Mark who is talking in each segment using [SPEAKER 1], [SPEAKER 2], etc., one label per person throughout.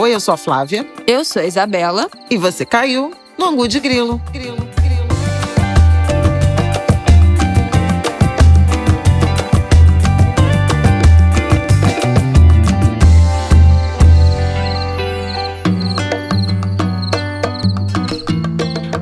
[SPEAKER 1] Oi, eu sou a Flávia.
[SPEAKER 2] Eu sou a Isabela.
[SPEAKER 1] E você caiu no Angu de Grilo. Grilo.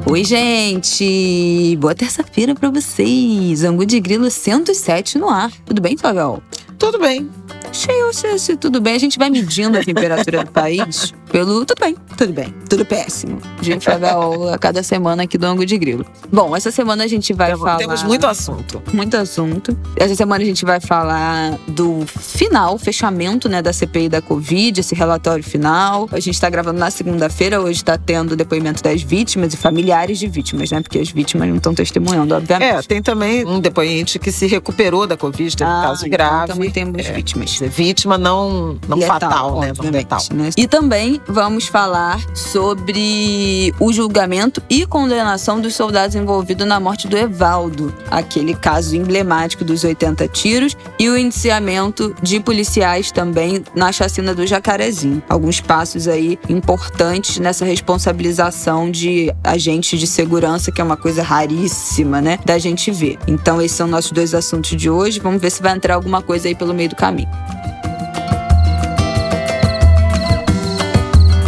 [SPEAKER 2] Oi, gente! Boa terça-feira para vocês! Angu de Grilo 107 no ar. Tudo bem, Flavel?
[SPEAKER 1] Tudo bem.
[SPEAKER 2] Cheio, se, se tudo bem. A gente vai medindo a temperatura do país pelo tudo bem, tudo bem, tudo péssimo. De Flavel a cada semana aqui do Angu de Grilo. Bom, essa semana a gente vai
[SPEAKER 1] temos,
[SPEAKER 2] falar.
[SPEAKER 1] Temos muito assunto.
[SPEAKER 2] Muito assunto. Essa semana a gente vai falar do final, fechamento né, da CPI da Covid, esse relatório final. A gente tá gravando na segunda-feira, hoje tá tendo depoimento das vítimas e familiares de vítimas, né? Porque as vítimas não estão testemunhando, obviamente.
[SPEAKER 1] É, tem também um depoente que se recuperou da Covid, teve
[SPEAKER 2] Ah,
[SPEAKER 1] um caso
[SPEAKER 2] então
[SPEAKER 1] grave.
[SPEAKER 2] também temos
[SPEAKER 1] É.
[SPEAKER 2] vítimas.
[SPEAKER 1] Vítima não, não
[SPEAKER 2] Letal,
[SPEAKER 1] fatal, né? Não letal.
[SPEAKER 2] né? E também vamos falar sobre o julgamento e condenação dos soldados envolvidos na morte do Evaldo, aquele caso emblemático dos 80 tiros, e o indiciamento de policiais também na chacina do Jacarezinho. Alguns passos aí importantes nessa responsabilização de agentes de segurança, que é uma coisa raríssima, né, da gente ver. Então esses são nossos dois assuntos de hoje. Vamos ver se vai entrar alguma coisa aí pelo meio do caminho.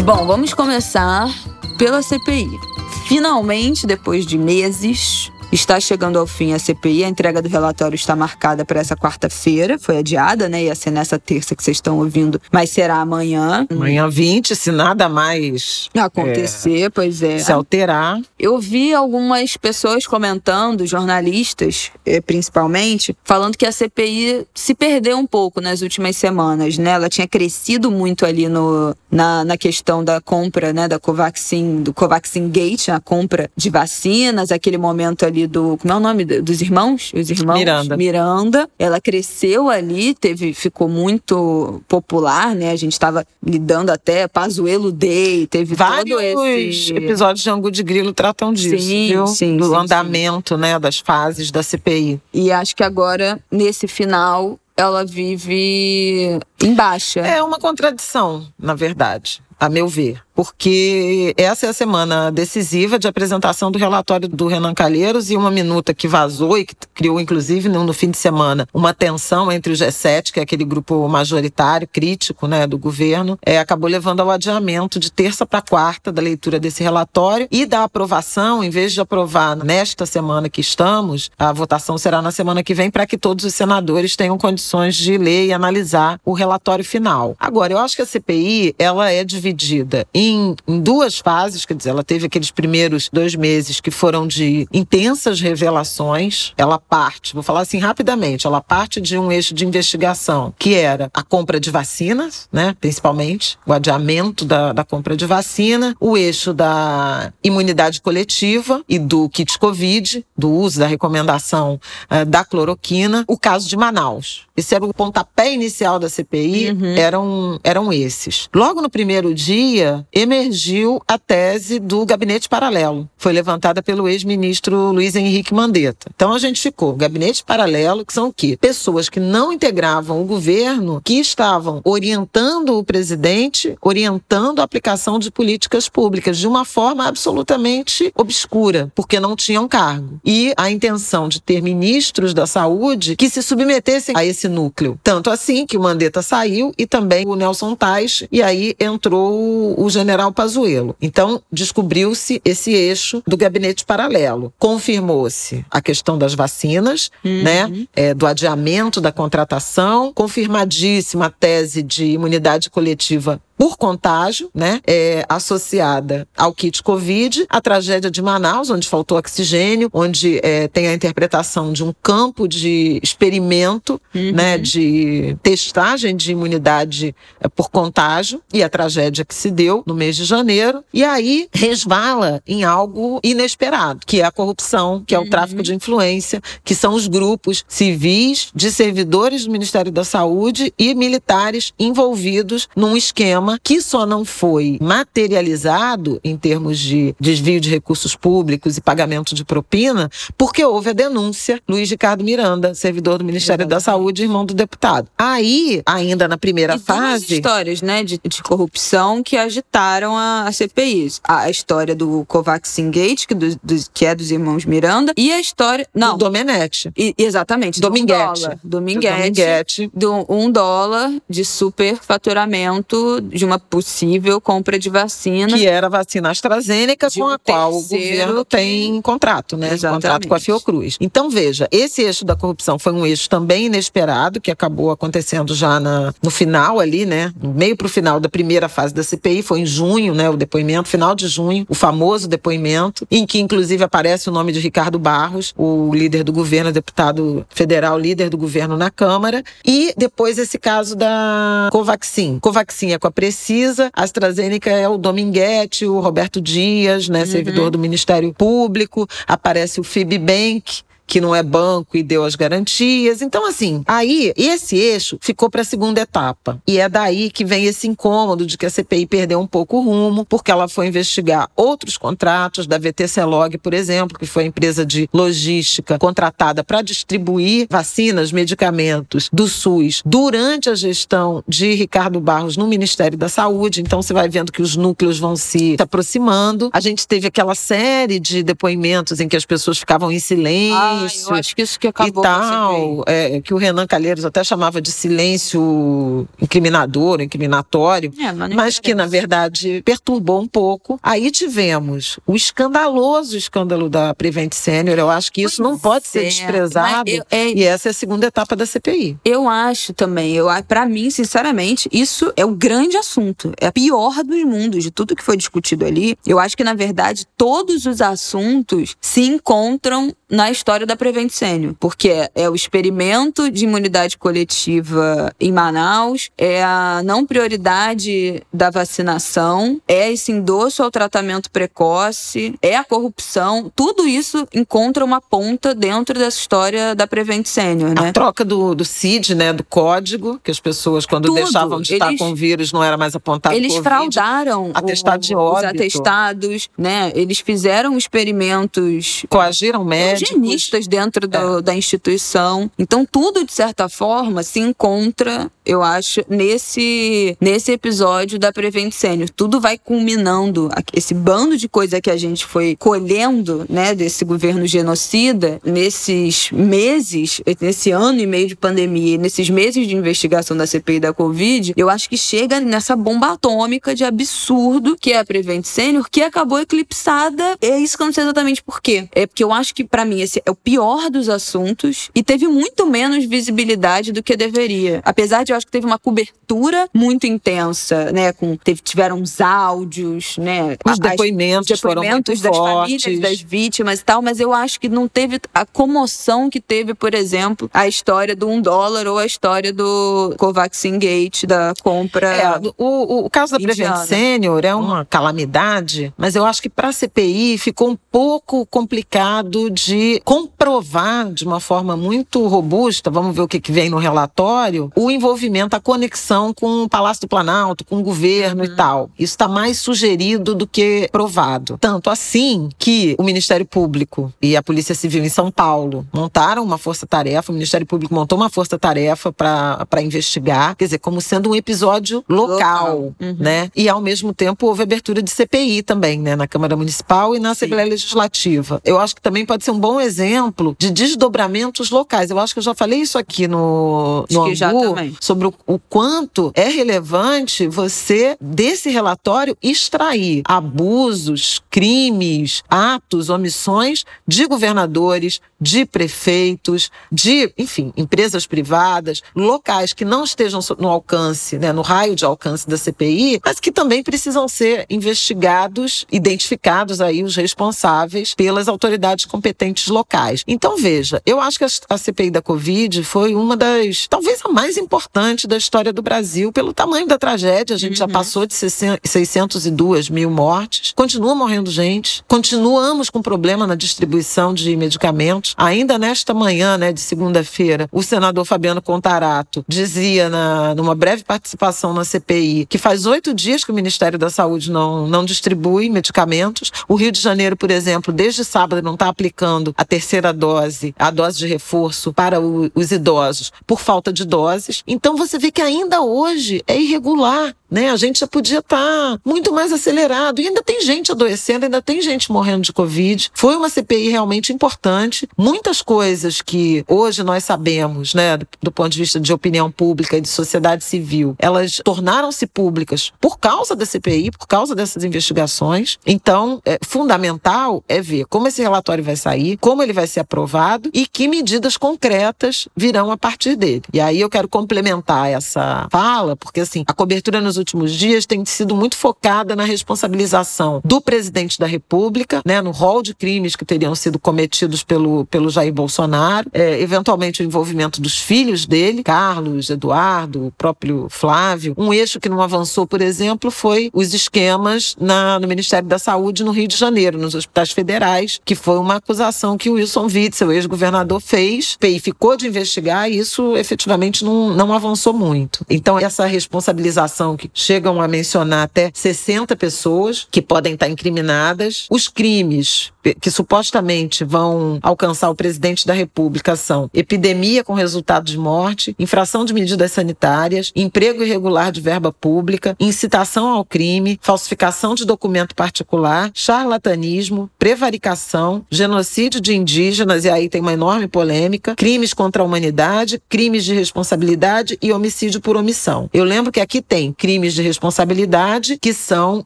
[SPEAKER 2] Bom, vamos começar pela CPI. Finalmente, depois de meses, está chegando ao fim a CPI. A entrega do relatório está marcada para essa quarta-feira. Foi adiada, né? Ia ser nessa terça que vocês estão ouvindo, mas será amanhã.
[SPEAKER 1] Amanhã 20, se nada mais
[SPEAKER 2] Acontecer, pois é.
[SPEAKER 1] se alterar.
[SPEAKER 2] Eu vi algumas pessoas comentando, jornalistas eh, principalmente, falando que a CPI se perdeu um pouco nas últimas semanas, né? Ela tinha crescido muito ali no, na, na questão da compra, né, da Covaxin, do Covaxin Gate, a compra de vacinas, aquele momento ali do, como é o nome do- dos irmãos? Os irmãos
[SPEAKER 1] Miranda.
[SPEAKER 2] Miranda. Ela cresceu ali, teve, ficou muito popular, né? A gente estava lidando até Pazuello Day, teve
[SPEAKER 1] Vários
[SPEAKER 2] esse
[SPEAKER 1] episódios de Angu de Grilo tratam disso,
[SPEAKER 2] Sim,
[SPEAKER 1] viu?
[SPEAKER 2] sim,
[SPEAKER 1] Do
[SPEAKER 2] sim,
[SPEAKER 1] andamento, né, das fases da CPI.
[SPEAKER 2] E acho que agora, nesse final, ela vive em baixa.
[SPEAKER 1] É uma contradição, na verdade, a meu ver. Porque essa é a semana decisiva de apresentação do relatório do Renan Calheiros e uma minuta que vazou e que criou, inclusive, no, fim de semana, uma tensão entre o G7, que é aquele grupo majoritário, crítico né, do governo, é, acabou levando ao adiamento de terça para quarta da leitura desse relatório e da aprovação, em vez de aprovar nesta semana que estamos, a votação será na semana que vem para que todos os senadores tenham condições de ler e analisar o relatório final. Agora, eu acho que a CPI ela é dividida em, em duas fases, quer dizer, ela teve aqueles primeiros dois meses que foram de intensas revelações. Ela parte, vou falar assim rapidamente, ela parte de um eixo de investigação que era a compra de vacinas, né, principalmente, o adiamento da, da compra de vacina, o eixo da imunidade coletiva e do kit Covid, do uso da recomendação eh, da cloroquina, o caso de Manaus. Esse era o pontapé inicial da CPI, eram, eram esses. Logo no primeiro dia, emergiu a tese do gabinete paralelo. Foi levantada pelo ex-ministro Luiz Henrique Mandetta. Então a gente ficou, gabinete paralelo, que são o quê? Pessoas que não integravam o governo, que estavam orientando o presidente, orientando a aplicação de políticas públicas de uma forma absolutamente obscura, porque não tinham cargo. E a intenção de ter ministros da saúde que se submetessem a esse núcleo. Tanto assim que o Mandetta saiu e também o Nelson Tais, e aí entrou o- o general Pazuello. Então, descobriu-se esse eixo do gabinete paralelo. Confirmou-se a questão das vacinas, né? É, do adiamento da contratação, confirmadíssima a tese de imunidade coletiva por contágio, né, é, associada ao kit Covid, a tragédia de Manaus, onde faltou oxigênio, onde é, tem a interpretação de um campo de experimento, né, de testagem de imunidade é, por contágio, e a tragédia que se deu no mês de janeiro, e aí resvala em algo inesperado, que é a corrupção, que é o tráfico de influência, que são os grupos civis de servidores do Ministério da Saúde e militares envolvidos num esquema sistema que só não foi materializado em termos de desvio de recursos públicos e pagamento de propina, porque houve a denúncia Luiz Ricardo Miranda, servidor do Ministério Exatamente. da Saúde, irmão do deputado. Aí, ainda na primeira
[SPEAKER 2] e
[SPEAKER 1] fase.
[SPEAKER 2] histórias, né, de, de, corrupção que agitaram a, a CPI. A, a, história do Covaxin Gate, que, do, do, que é dos irmãos Miranda, e a história. Não.
[SPEAKER 1] Do Domenech.
[SPEAKER 2] E, exatamente.
[SPEAKER 1] Dominguete.
[SPEAKER 2] Do Dominguete. Dominguete. Do um dólar de superfaturamento de uma possível compra de vacina.
[SPEAKER 1] Que era a vacina AstraZeneca, com um a qual o governo que... tem contrato, né? Exatamente. Contrato com a Fiocruz. Então, veja, esse eixo da corrupção foi um eixo também inesperado, que acabou acontecendo já na, no final ali, né? No meio para o final da primeira fase da CPI, foi em junho, né? O depoimento, final de junho, o famoso depoimento, em que inclusive aparece o nome de Ricardo Barros, o líder do governo, deputado federal, líder do governo na Câmara, e depois esse caso da Covaxin. Covaxin é com a Precisa, a AstraZeneca é o Dominguete, o Roberto Dias, né? Uhum. Servidor do Ministério Público, aparece o Fibbank, que não é banco e deu as garantias. Então, assim, aí esse eixo ficou para a segunda etapa. E é daí que vem esse incômodo de que a CPI perdeu um pouco o rumo, porque ela foi investigar outros contratos da VTClog, por exemplo, que foi a empresa de logística contratada para distribuir vacinas, medicamentos do SUS durante a gestão de Ricardo Barros no Ministério da Saúde. Então, você vai vendo que os núcleos vão se aproximando. A gente teve aquela série de depoimentos em que as pessoas ficavam em silêncio. Ah
[SPEAKER 2] isso. Eu acho que isso que acabou
[SPEAKER 1] e tal, é, que o Renan Calheiros até chamava de silêncio incriminador, incriminatório, é, mas, mas que na verdade perturbou um pouco. Aí tivemos o escandaloso escândalo da Prevent Senior. Eu acho que isso pois não pode é, ser desprezado. Eu, é, e essa é a segunda etapa da CPI.
[SPEAKER 2] Eu acho também. Eu, para mim, sinceramente, isso é o grande assunto. É a pior dos mundos de tudo que foi discutido ali. Eu acho que na verdade todos os assuntos se encontram na história da Prevent Senior, porque é o experimento de imunidade coletiva em Manaus, é a não prioridade da vacinação, é esse endosso ao tratamento precoce, é a corrupção, tudo isso encontra uma ponta dentro dessa história da Prevent Senior, né?
[SPEAKER 1] A troca do, do CID, né, do código, que as pessoas quando tudo. deixavam de estar com o vírus não era mais apontado
[SPEAKER 2] Eles COVID, fraudaram
[SPEAKER 1] atestado de óbito.
[SPEAKER 2] os atestados, né? Eles fizeram experimentos
[SPEAKER 1] coagiram médicos
[SPEAKER 2] dentro do, é. da instituição. Então, tudo, de certa forma, se encontra, eu acho, nesse, nesse episódio da Prevent Senior. Tudo vai culminando, esse bando de coisa que a gente foi colhendo, né, desse governo genocida, nesses meses, nesse ano e meio de pandemia, nesses meses de investigação da CPI da Covid, eu acho que chega nessa bomba atômica de absurdo que é a Prevent Senior, que acabou eclipsada. É isso que eu não sei exatamente por quê. É porque eu acho que, para mim, esse é o pior dos assuntos e teve muito menos visibilidade do que deveria. Apesar de eu acho que teve uma cobertura muito intensa, né? Com, teve, tiveram os áudios, né?
[SPEAKER 1] Os depoimentos,
[SPEAKER 2] As, depoimentos
[SPEAKER 1] das
[SPEAKER 2] fortes. famílias das vítimas e tal, mas eu acho que não teve a comoção que teve, por exemplo, a história do um dólar ou a história do Covaxin Gate, da compra.
[SPEAKER 1] É, o, o caso da Prevent Senior é uma calamidade, mas eu acho que para a CPI ficou um pouco complicado de comprovar de uma forma muito robusta, vamos ver o que, que vem no relatório, o envolvimento, a conexão com o Palácio do Planalto, com o governo uhum. e tal. Isso está mais sugerido do que provado. Tanto assim que o Ministério Público e a Polícia Civil em São Paulo montaram uma força-tarefa, o Ministério Público montou uma força-tarefa para investigar, quer dizer, como sendo um episódio local, local. Uhum. né? E ao mesmo tempo houve abertura de CPI também, né? Na Câmara Municipal e na Sim. Assembleia Legislativa. Eu acho que também pode ser um bom exemplo de desdobramentos locais. Eu acho que eu já falei isso aqui no, no Angu, sobre o, o quanto é relevante você, desse relatório, extrair abusos, crimes, atos, omissões de governadores, de prefeitos, de, enfim, empresas privadas, locais que não estejam no alcance, né, no raio de alcance da CPI, mas que também precisam ser investigados, identificados aí os responsáveis pelas autoridades competentes locais. Então, veja, eu acho que a CPI da Covid foi uma das, talvez a mais importante da história do Brasil, pelo tamanho da tragédia. A gente uhum. já passou de 602 mil mortes, continua morrendo gente, continuamos com problema na distribuição de medicamentos Ainda nesta manhã, né, de segunda-feira, o senador Fabiano Contarato dizia na, numa breve participação na CPI que faz oito dias que o Ministério da Saúde não, não distribui medicamentos. O Rio de Janeiro, por exemplo, desde sábado não está aplicando a terceira dose, a dose de reforço para o, os idosos por falta de doses. Então você vê que ainda hoje é irregular. Né? A gente já podia estar tá muito mais acelerado. E ainda tem gente adoecendo, ainda tem gente morrendo de Covid. Foi uma CPI realmente importante. Muitas coisas que hoje nós sabemos, né, do, do ponto de vista de opinião pública e de sociedade civil, elas tornaram-se públicas por causa da CPI, por causa dessas investigações. Então, é, fundamental é ver como esse relatório vai sair, como ele vai ser aprovado e que medidas concretas virão a partir dele. E aí eu quero complementar essa fala, porque assim, a cobertura nos últimos dias tem sido muito focada na responsabilização do presidente da República, né, no rol de crimes que teriam sido cometidos pelo, pelo Jair Bolsonaro, é, eventualmente o envolvimento dos filhos dele, Carlos, Eduardo, o próprio Flávio. Um eixo que não avançou, por exemplo, foi os esquemas na, no Ministério da Saúde no Rio de Janeiro, nos hospitais federais, que foi uma acusação que o Wilson Witzel, ex-governador, fez. PI ficou de investigar e isso efetivamente não, não avançou muito. Então, essa responsabilização que chegam a mencionar até 60 pessoas que podem estar incriminadas. Os crimes que supostamente vão alcançar o presidente da República são epidemia com resultado de morte, infração de medidas sanitárias, emprego irregular de verba pública, incitação ao crime, falsificação de documento particular, charlatanismo, prevaricação, genocídio de indígenas, e aí tem uma enorme polêmica, crimes contra a humanidade, crimes de responsabilidade e homicídio por omissão. Eu lembro que aqui tem crimes de responsabilidade que são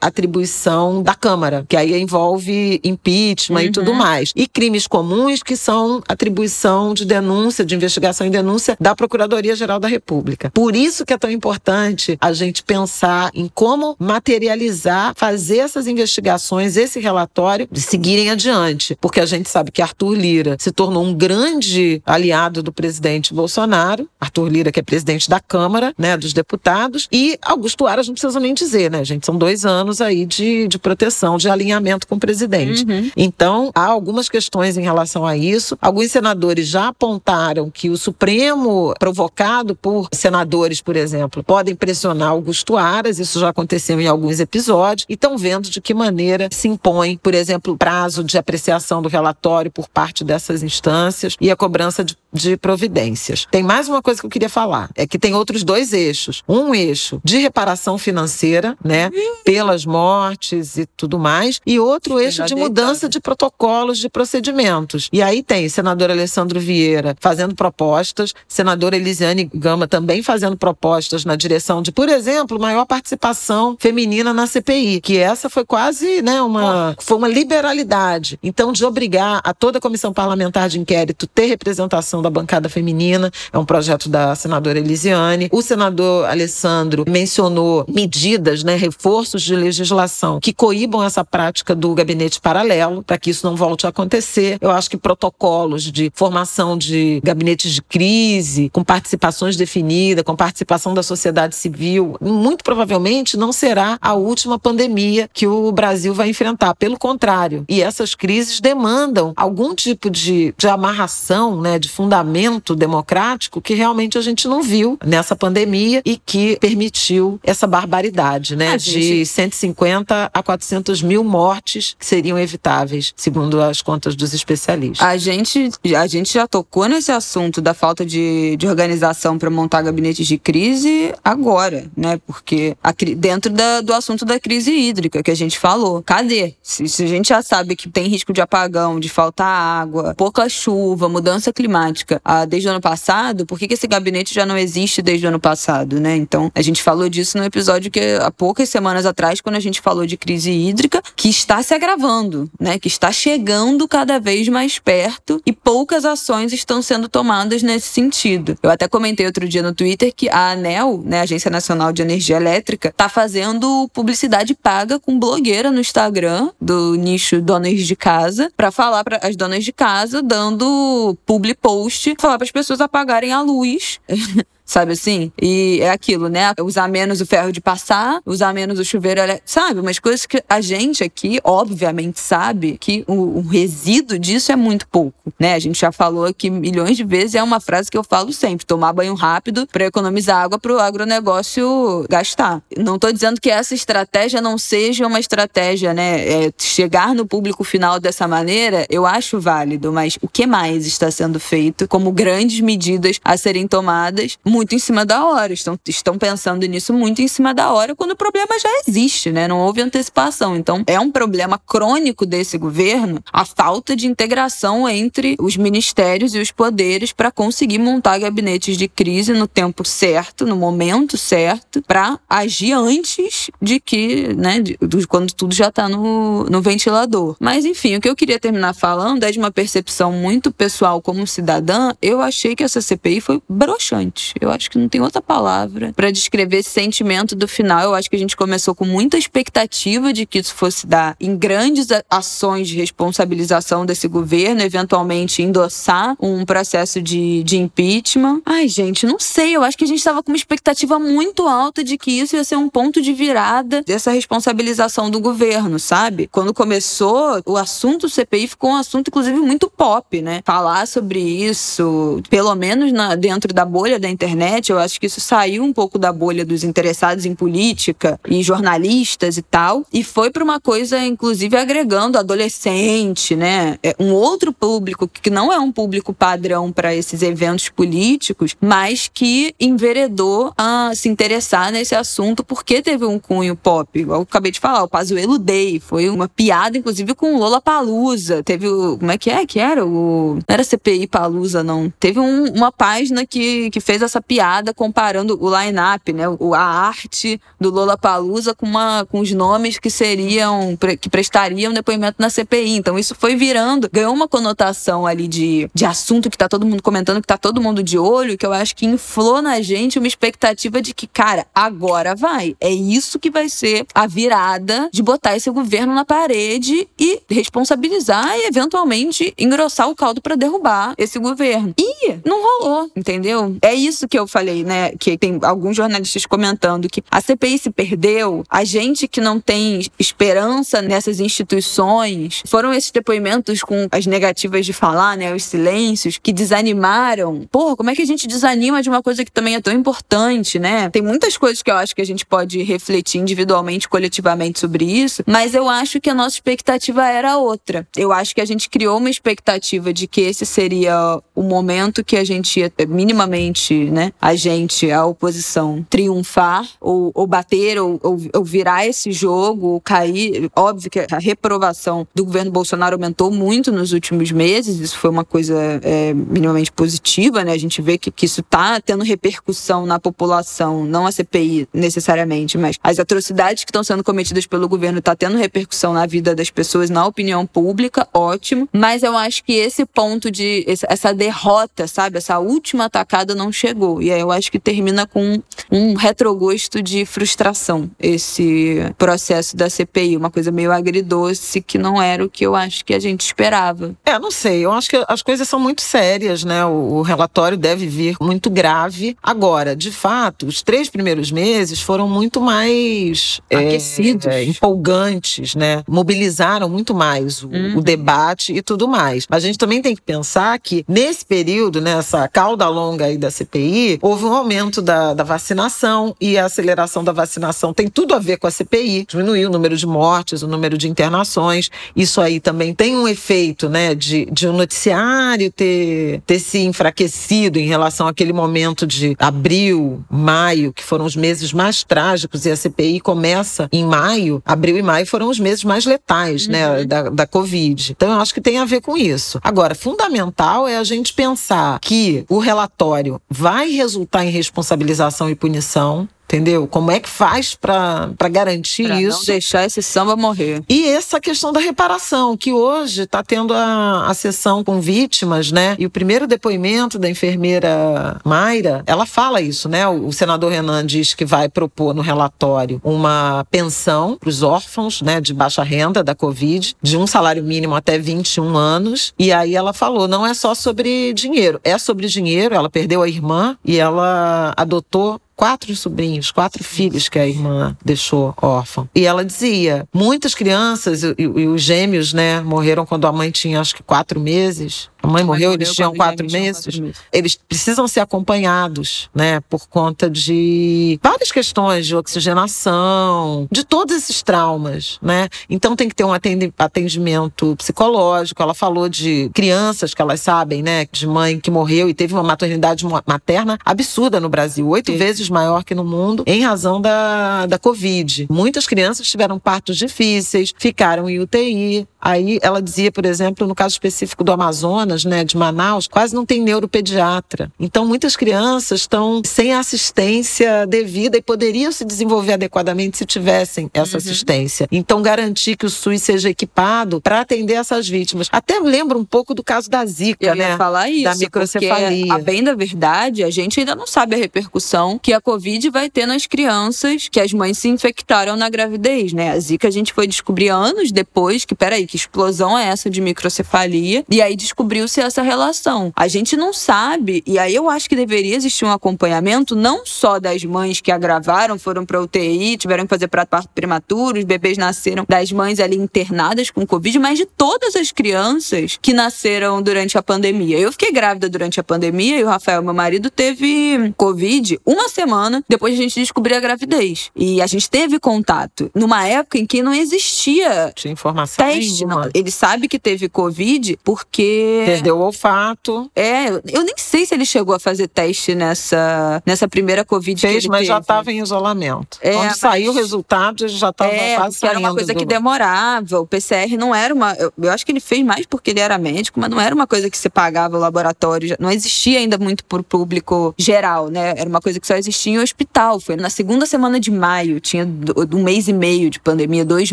[SPEAKER 1] atribuição da Câmara, que aí envolve impeachment uhum. e tudo mais. E crimes comuns que são atribuição de denúncia, de investigação e denúncia da Procuradoria-Geral da República. Por isso que é tão importante a gente pensar em como materializar, fazer essas investigações, esse relatório, de seguirem adiante. Porque a gente sabe que Arthur Lira se tornou um grande aliado do presidente Bolsonaro, Arthur Lira, que é presidente da Câmara, né, dos deputados, e Augusto Aras não precisa nem dizer, né, gente? São dois anos aí de, de proteção, de alinhamento com o presidente. Uhum. Então, há algumas questões em relação a isso. Alguns senadores já apontaram que o Supremo, provocado por senadores, por exemplo, podem pressionar Augusto Aras, isso já aconteceu em alguns episódios, e estão vendo de que maneira se impõe, por exemplo, prazo de apreciação do relatório por parte dessas instâncias e a cobrança de, de providências. Tem mais uma coisa que eu queria falar, é que tem outros dois eixos. Um eixo de reparação financeira, né, pelas mortes e tudo mais, e outro eixo de mudança de protocolos de procedimentos. E aí tem senador Alessandro Vieira fazendo propostas, senadora Elisiane Gama também fazendo propostas na direção de, por exemplo, maior participação feminina na CPI, que essa foi quase, né, uma foi uma liberalidade. Então, de obrigar a toda a comissão parlamentar de inquérito ter representação da bancada feminina, é um projeto da senadora Elisiane. O senador Alessandro mencionou medidas, né, reforços de legislação que coíbam essa prática do gabinete paralelo, para que isso não volte a acontecer. Eu acho que protocolos de formação de gabinetes de crise, com participações definidas, com participação da sociedade civil, muito provavelmente não será a última pandemia que o Brasil vai enfrentar. Pelo contrário, e essas crises demandam algum tipo de, de amarração, né, de fundamento democrático que realmente a gente não viu nessa pandemia e que permitiu essa barbaridade, né? de 150 a 400 mil mortes que seriam evitáveis, segundo as contas dos especialistas.
[SPEAKER 2] A gente, a gente já tocou nesse assunto da falta de, de organização para montar gabinetes de crise agora, né? Porque a, dentro da, do assunto da crise hídrica que a gente falou, cadê? Se, se a gente já sabe que tem risco de apagão, de faltar água, pouca chuva, mudança climática ah, desde o ano passado, por que, que esse gabinete já não existe desde o ano passado, né? Então, a gente falou disso no episódio que há poucas semanas atrás, quando a gente falou de crise hídrica, que está se agravando, né? Que está chegando cada vez mais perto e poucas ações estão sendo tomadas nesse sentido. Eu até comentei outro dia no Twitter que a ANEL, né, Agência Nacional de Energia Elétrica, está fazendo publicidade paga com blogueira no Instagram do nicho donas de casa para falar para as donas de casa dando public post, falar para as pessoas apagarem a luz sabe assim? E é aquilo, né? Usar menos o ferro de passar, usar menos o chuveiro, sabe? Umas coisas que a gente aqui, obviamente, sabe que o, o resíduo disso é muito pouco, né? A gente já falou aqui milhões de vezes, é uma frase que eu falo sempre: tomar banho rápido para economizar água para o agronegócio gastar. Não estou dizendo que essa estratégia não seja uma estratégia, né? É, chegar no público final dessa maneira, eu acho válido, mas o que mais está sendo feito como grandes medidas a serem tomadas em cima da hora? Estão, estão pensando nisso muito em cima da hora quando o problema já existe, né? Não houve antecipação. Então, é um problema crônico desse governo a falta de integração entre os ministérios e os poderes para conseguir montar gabinetes de crise no tempo certo, no momento certo, para agir antes de que, né, de, de, quando tudo já está no, no ventilador. Mas, enfim, o que eu queria terminar falando é de uma percepção muito pessoal como cidadã. Eu achei que essa CPI foi broxante. Eu acho que não tem outra palavra para descrever esse sentimento do final. Eu acho que a gente começou com muita expectativa de que isso fosse dar em grandes ações de responsabilização desse governo, eventualmente endossar um processo de, de impeachment. Ai, gente, não sei. Eu acho que a gente estava com uma expectativa muito alta de que isso ia ser um ponto de virada dessa responsabilização do governo, sabe? Quando começou, o assunto CPI ficou um assunto, inclusive, muito pop, né? Falar sobre isso, pelo menos na, dentro da bolha da internet, eu acho que isso saiu um pouco da bolha dos interessados em política e jornalistas e tal, e foi para uma coisa, inclusive, agregando adolescente, né? É um outro público que não é um público padrão para esses eventos políticos, mas que enveredou a se interessar nesse assunto porque teve um cunho pop. Igual eu acabei de falar, o Pazuello Day foi uma piada, inclusive, com Lola Palusa. Teve o. Como é que é que era? O, não era CPI Palusa, não. Teve um, uma página que, que fez essa piada comparando o line-up, né? A arte do Lola Palusa com, uma, com os nomes que seriam. que prestariam depoimento na CPI. Então isso foi virando, ganhou uma conotação ali de, de assunto que tá todo mundo comentando, que tá todo mundo de olho, que eu acho que inflou na gente uma expectativa de que, cara, agora vai. É isso que vai ser a virada de botar esse governo na parede e responsabilizar e eventualmente engrossar o caldo para derrubar esse governo. E não rolou, entendeu? É isso que eu falei, né? Que tem alguns jornalistas comentando que a CPI se perdeu, a gente que não tem esperança nessas instituições, foram esses depoimentos com as negativas de falar, né? Os silêncios que desanimaram. Porra, como é que a gente desanima de uma coisa que também é tão importante, né? Tem muitas coisas que eu acho que a gente pode refletir individualmente, coletivamente sobre isso, mas eu acho que a nossa expectativa era outra. Eu acho que a gente criou uma expectativa de que esse seria o momento que a gente ia, minimamente, né, a gente, a oposição, triunfar ou, ou bater ou, ou, ou virar esse jogo, ou cair. Óbvio que a reprovação do governo Bolsonaro aumentou muito nos últimos meses, isso foi uma coisa é, minimamente positiva, né? A gente vê que, que isso está tendo repercussão na população, não a CPI necessariamente, mas as atrocidades que estão sendo cometidas pelo governo está tendo repercussão na vida das pessoas, na opinião pública, ótimo. Mas eu acho que esse ponto de essa derrota, sabe, essa última atacada não chegou. E aí eu acho que termina com um retrogosto de frustração esse processo da CPI, uma coisa meio agridoce que não era o que eu acho que a gente esperava.
[SPEAKER 1] É, não sei. Eu acho que as coisas são muito sérias, né? O, relatório deve vir muito grave. Agora, de fato, os três primeiros meses foram muito mais
[SPEAKER 2] é, aquecidos,
[SPEAKER 1] é, empolgantes, né? Mobilizaram muito mais o, uhum. o, debate e tudo mais. Mas a gente também tem que pensar que nesse período, nessa cauda longa aí da CPI, houve um aumento da, da vacinação e a aceleração da vacinação tem tudo a ver com a CPI. Diminuiu o número de mortes, o número de internações. Isso aí também tem um efeito, né, de, de um noticiário ter, ter se enfraquecido em relação àquele momento de abril, maio, que foram os meses mais trágicos, e a CPI começa em maio. Abril e maio foram os meses mais letais, né, uhum. né, da, da Covid. Então, eu acho que tem a ver com isso. Agora, fundamental é a gente pensar que o relatório vai resultar em responsabilização e punição entendeu? Como é que faz para garantir
[SPEAKER 2] pra
[SPEAKER 1] isso?
[SPEAKER 2] Não deixar esse samba morrer.
[SPEAKER 1] E essa questão da reparação, que hoje está tendo a, a sessão com vítimas, né? E o primeiro depoimento da enfermeira Mayra, ela fala isso, né? O, o senador Renan diz que vai propor no relatório uma pensão para os órfãos, né, de baixa renda da Covid, de um salário mínimo até 21 anos. E aí ela falou, não é só sobre dinheiro, é sobre dinheiro. Ela perdeu a irmã e ela adotou quatro sobrinhos, quatro filhos que a irmã deixou órfã. E ela dizia: muitas crianças e, e, os gêmeos, né, morreram quando a mãe tinha acho que quatro meses. A mãe morreu, eles tinham quatro meses. quatro meses. Eles precisam ser acompanhados, né, por conta de várias questões de oxigenação, de todos esses traumas, né? Então tem que ter um atendimento psicológico. Ela falou de crianças que elas sabem, né, de mãe que morreu e teve uma maternidade materna absurda no Brasil, oito vezes maior que no mundo, em razão da, da Covid. Muitas crianças tiveram partos difíceis, ficaram em UTI. Aí ela dizia, por exemplo, no caso específico do Amazonas, né, de Manaus, quase não tem neuropediatra. Então, muitas crianças estão sem assistência devida e poderiam se desenvolver adequadamente se tivessem essa uhum. assistência. Então, garantir que o SUS seja equipado para atender essas vítimas. Até lembro um pouco do caso da Zika,
[SPEAKER 2] Eu
[SPEAKER 1] né?
[SPEAKER 2] Ia falar isso,
[SPEAKER 1] da microcefalia.
[SPEAKER 2] A bem da verdade, a gente ainda não sabe a repercussão que a Covid vai ter nas crianças que as mães se infectaram na gravidez, né? A Zika a gente foi descobrir anos depois que, peraí, que explosão é essa de microcefalia? E aí descobriu-se essa relação. A gente não sabe, e aí eu acho que deveria existir um acompanhamento não só das mães que agravaram, foram para UTI, tiveram que fazer parto prematuro, os bebês nasceram das mães ali internadas com Covid, mas de todas as crianças que nasceram durante a pandemia. Eu fiquei grávida durante a pandemia e o Rafael, meu marido, teve Covid uma semana depois de a gente descobrir a gravidez. E a gente teve contato numa época em que não existia
[SPEAKER 1] Tinha informação
[SPEAKER 2] teste. Ele sabe que teve Covid porque.
[SPEAKER 1] Perdeu o olfato.
[SPEAKER 2] É, eu nem sei se ele chegou a fazer teste nessa, nessa primeira Covid
[SPEAKER 1] Fez, mas
[SPEAKER 2] teve.
[SPEAKER 1] já estava em isolamento. É, Quando
[SPEAKER 2] mas...
[SPEAKER 1] saiu o resultado, ele já estava
[SPEAKER 2] é,
[SPEAKER 1] quase
[SPEAKER 2] era uma coisa
[SPEAKER 1] do...
[SPEAKER 2] que demorava. O PCR não era uma. Eu, eu, acho que ele fez mais porque ele era médico, mas não era uma coisa que você pagava o laboratório. Não existia ainda muito por público geral, né? Era uma coisa que só existia em hospital. Foi na segunda semana de maio, tinha um mês e meio de pandemia, dois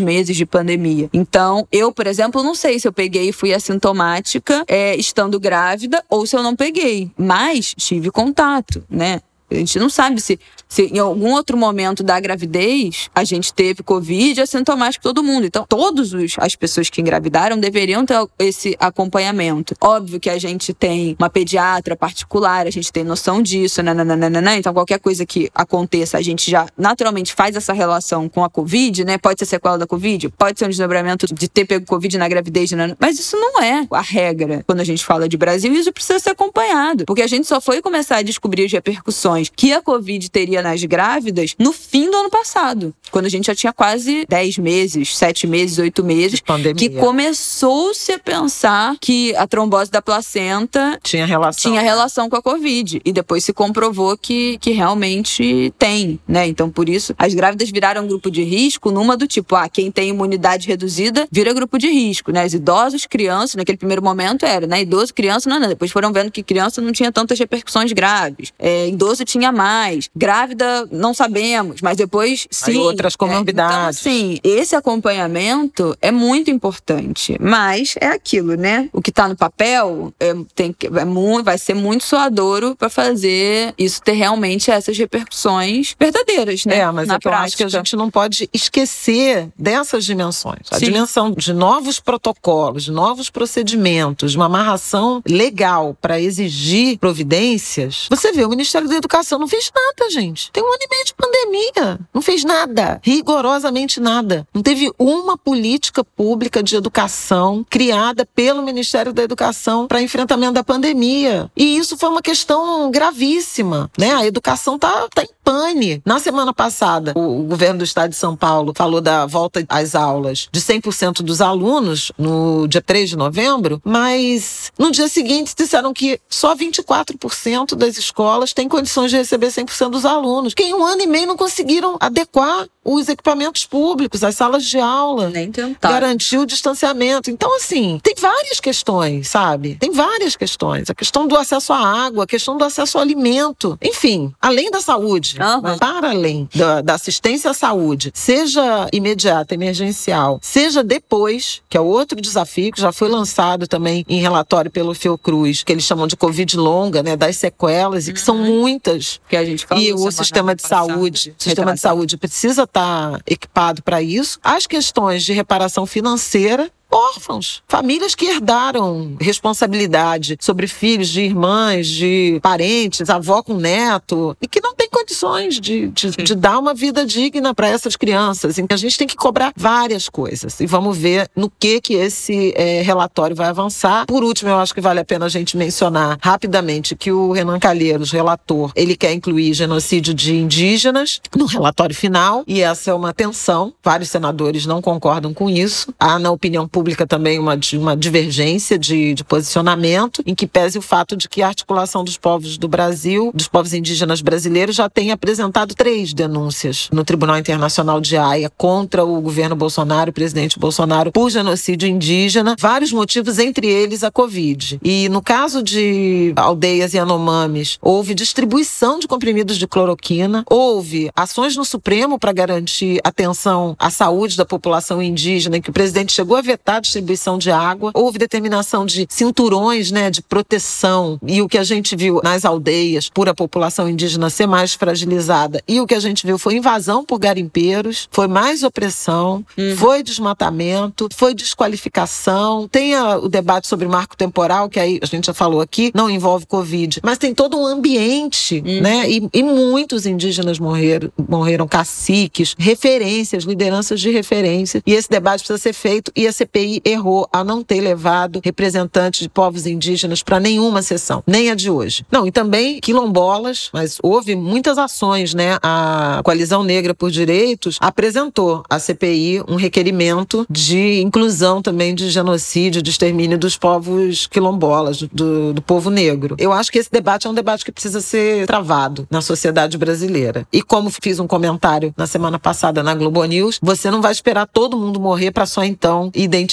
[SPEAKER 2] meses de pandemia. Então, eu, por exemplo, não sei se eu peguei e fui assintomática é, estando grávida ou se eu não peguei, mas tive contato, né? A gente não sabe se, se em algum outro momento da gravidez a gente teve Covid assintomático todo mundo. Então, todas as pessoas que engravidaram deveriam ter esse acompanhamento. Óbvio que a gente tem uma pediatra particular, a gente tem noção disso, nananana. então qualquer coisa que aconteça, a gente já naturalmente faz essa relação com a Covid, né? Pode ser sequela da Covid, pode ser um desdobramento de ter pego Covid na gravidez, nanana. mas isso não é a regra quando a gente fala de Brasil, isso precisa ser acompanhado, porque a gente só foi começar a descobrir as repercussões que a Covid teria nas grávidas no fim do ano passado, quando a gente já tinha quase 10 meses, 7 meses, 8 meses, que começou-se a pensar que a trombose da placenta
[SPEAKER 1] tinha relação,
[SPEAKER 2] tinha relação com a Covid. E depois se comprovou que, que realmente tem, né? Então, por isso, as grávidas viraram grupo de risco numa do tipo, ah, quem tem imunidade reduzida vira grupo de risco, né? Os idosos, crianças, naquele primeiro momento era, né? Idoso, criança, não, não. Depois foram vendo que criança não tinha tantas repercussões graves. É, idoso tinha mais. Grávida, não sabemos, mas depois sim. Aí
[SPEAKER 1] outras comorbidades.
[SPEAKER 2] É, então, sim, esse acompanhamento é muito importante. Mas é aquilo, né? O que está no papel é, tem, é muito, vai ser muito suadouro para fazer isso ter realmente essas repercussões verdadeiras, né?
[SPEAKER 1] É, mas
[SPEAKER 2] Na
[SPEAKER 1] é que eu acho que a gente não pode esquecer dessas dimensões. A sim. dimensão de novos protocolos, de novos procedimentos, de uma amarração legal para exigir providências. Você vê, o Ministério da Educação educação não fez nada, gente. Tem um ano e meio de pandemia. Não fez nada. Rigorosamente nada. Não teve uma política pública de educação criada pelo Ministério da Educação para enfrentamento da pandemia. E isso foi uma questão gravíssima, né? A educação tá, tá em pane. Na semana passada, o, o governo do estado de São Paulo falou da volta às aulas de 100% dos alunos no dia 3 de novembro, mas no dia seguinte disseram que só 24% das escolas têm condições de receber 100% dos alunos, que em um ano e meio não conseguiram adequar os equipamentos públicos, as salas de aula.
[SPEAKER 2] Nem tentar.
[SPEAKER 1] Garantir o distanciamento. Então, assim, tem várias questões, sabe? Tem várias questões. A questão do acesso à água, a questão do acesso ao alimento. Enfim, além da saúde, mas para além da, da assistência à saúde, seja imediata, emergencial, seja depois, que é outro desafio que já foi lançado também em relatório pelo Fiocruz, que eles chamam de Covid longa, né? Das sequelas, e que são muitas
[SPEAKER 2] Que a gente falou
[SPEAKER 1] e o sistema de
[SPEAKER 2] passada.
[SPEAKER 1] saúde, o sistema de saúde precisa estar equipado para isso. As questões de reparação financeira órfãos, famílias que herdaram responsabilidade sobre filhos de irmãs, de parentes, avó com neto, e que não tem condições de, de, de dar uma vida digna para essas crianças. Então a gente tem que cobrar várias coisas e vamos ver no que que esse eh, relatório vai avançar. Por último, eu acho que vale a pena a gente mencionar rapidamente que o Renan Calheiros, relator, ele quer incluir genocídio de indígenas no relatório final e essa é uma tensão. Vários senadores não concordam com isso. Há na opinião pública também uma, uma divergência de, de posicionamento, em que pese o fato de que a articulação dos povos do Brasil, dos povos indígenas brasileiros, já tem apresentado três denúncias no Tribunal Internacional de Haia contra o governo Bolsonaro, o presidente Bolsonaro, por genocídio indígena. Vários motivos, entre eles a Covid. E no caso de aldeias Yanomamis, houve distribuição de comprimidos de cloroquina, houve ações no Supremo para garantir atenção à saúde da população indígena, em que o presidente chegou a vetar a distribuição de água, houve determinação de cinturões né, de proteção, e o que a gente viu nas aldeias, por a população indígena ser mais fragilizada, e o que a gente viu foi invasão por garimpeiros, foi mais opressão, foi desmatamento, foi desqualificação, tem a- o debate sobre marco temporal, que aí a gente já falou aqui, não envolve Covid, mas tem todo um ambiente, né? E, e muitos indígenas morreram, morreram caciques, referências, lideranças de referência, e esse debate precisa ser feito, e a CPI errou a não ter levado representantes de povos indígenas para nenhuma sessão, nem a de hoje. Não, e também quilombolas, mas houve muitas ações, né? A Coalizão Negra por Direitos apresentou à CPI um requerimento de inclusão também de genocídio, de extermínio dos povos quilombolas, do, do povo negro. Eu acho que esse debate é um debate que precisa ser travado na sociedade brasileira. E como fiz um comentário na semana passada na Globo News, você não vai esperar todo mundo morrer para só então identificar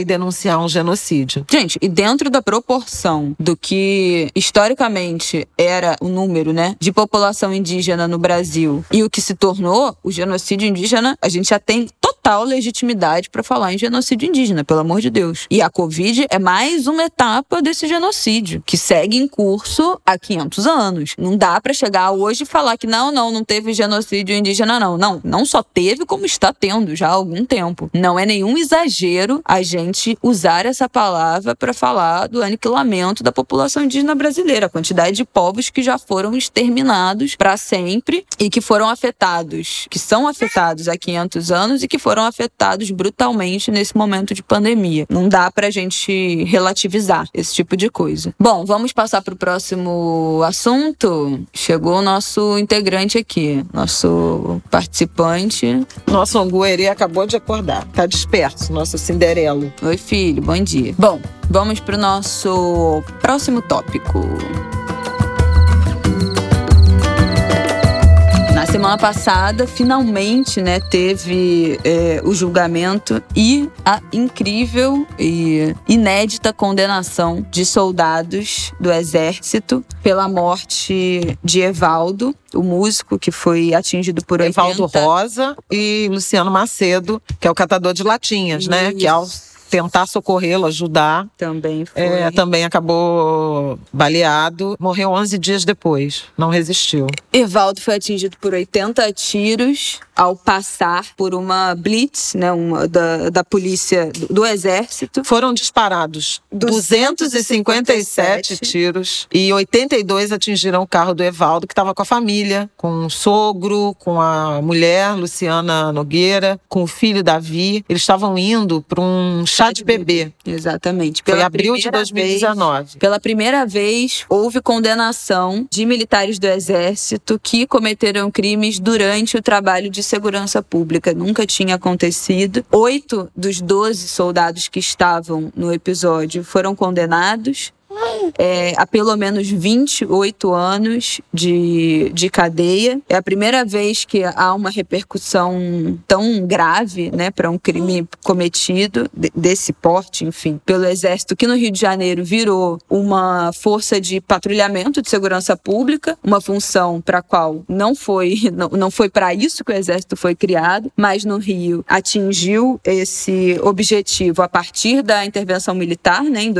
[SPEAKER 1] e denunciar um genocídio.
[SPEAKER 2] Gente, e dentro da proporção do que historicamente era o número, né, de população indígena no Brasil e o que se tornou o genocídio indígena, a gente já tem total legitimidade para falar em genocídio indígena, pelo amor de Deus. E a Covid é mais uma etapa desse genocídio, que segue em curso há 500 anos. Não dá para chegar hoje e falar que não, não, não teve genocídio indígena, não. Não, não só teve, como está tendo já há algum tempo. Não é nenhum exagero a gente usar essa palavra para falar do aniquilamento da população indígena brasileira, a quantidade de povos que já foram exterminados para sempre e que foram afetados, que são afetados há 500 anos e que foram afetados brutalmente nesse momento de pandemia. Não dá pra gente relativizar esse tipo de coisa. Bom, vamos passar pro próximo assunto. Chegou o nosso integrante aqui, nosso participante.
[SPEAKER 1] Nosso Anguerê acabou de acordar, tá disperso, nosso Cinderelo.
[SPEAKER 2] Oi, filho, bom dia. Bom, vamos pro nosso próximo tópico. Semana passada, finalmente, né, teve é, o julgamento e a incrível e inédita condenação de soldados do exército pela morte de Evaldo, o músico que foi atingido por 80...
[SPEAKER 1] Evaldo Rosa e Luciano Macedo, que é o catador de latinhas, né? Que ao tentar socorrê-lo, ajudar,
[SPEAKER 2] Também foi.
[SPEAKER 1] é, também acabou baleado. Morreu 11 dias depois, não resistiu.
[SPEAKER 2] Evaldo foi atingido por 80 tiros ao passar por uma blitz, né, uma da, da polícia do, do exército.
[SPEAKER 1] Foram disparados 257 tiros e 82 atingiram o carro do Evaldo, que estava com a família, com o sogro, com a mulher, Luciana Nogueira, com o filho Davi. Eles estavam indo para um chá de bebê.
[SPEAKER 2] Exatamente.
[SPEAKER 1] Foi
[SPEAKER 2] Pela
[SPEAKER 1] abril de
[SPEAKER 2] primeira
[SPEAKER 1] 2019.
[SPEAKER 2] Vez, pela primeira vez, houve condenação de militares do exército que cometeram crimes durante o trabalho de segurança pública. Nunca tinha acontecido. Oito dos 12 soldados que estavam no episódio foram condenados. É, a pelo menos 28 anos de, de cadeia. É a primeira vez que há uma repercussão tão grave né, para um crime cometido desse porte, enfim, pelo Exército, que no Rio de Janeiro virou uma força de patrulhamento de segurança pública, uma função para a qual não foi, não, não foi para isso que o Exército foi criado, mas no Rio atingiu esse objetivo a partir da intervenção militar, né, em